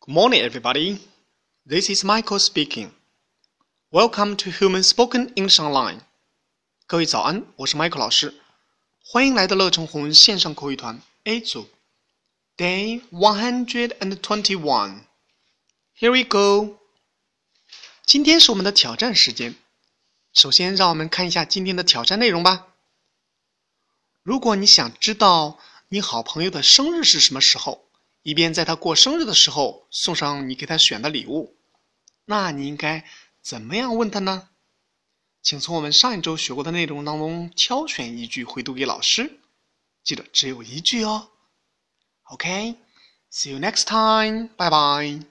Good morning, everybody. This is Michael speaking. Welcome to Human Spoken English Online. 各位早安，我是 Michael 老师，欢迎来到乐成红文线上口语团 A 组。Day one hundred and twenty-one. Here we go. 今天是我们的挑战时间。首先，让我们看一下今天的挑战内容吧。如果你想知道你好朋友的生日是什么时候， 以便在他过生日的时候送上你给他选的礼物，那你应该怎么样问他呢？请从我们上一周学过的内容当中挑选一句回读给老师，记得只有一句哦。OK，see you next time，拜拜。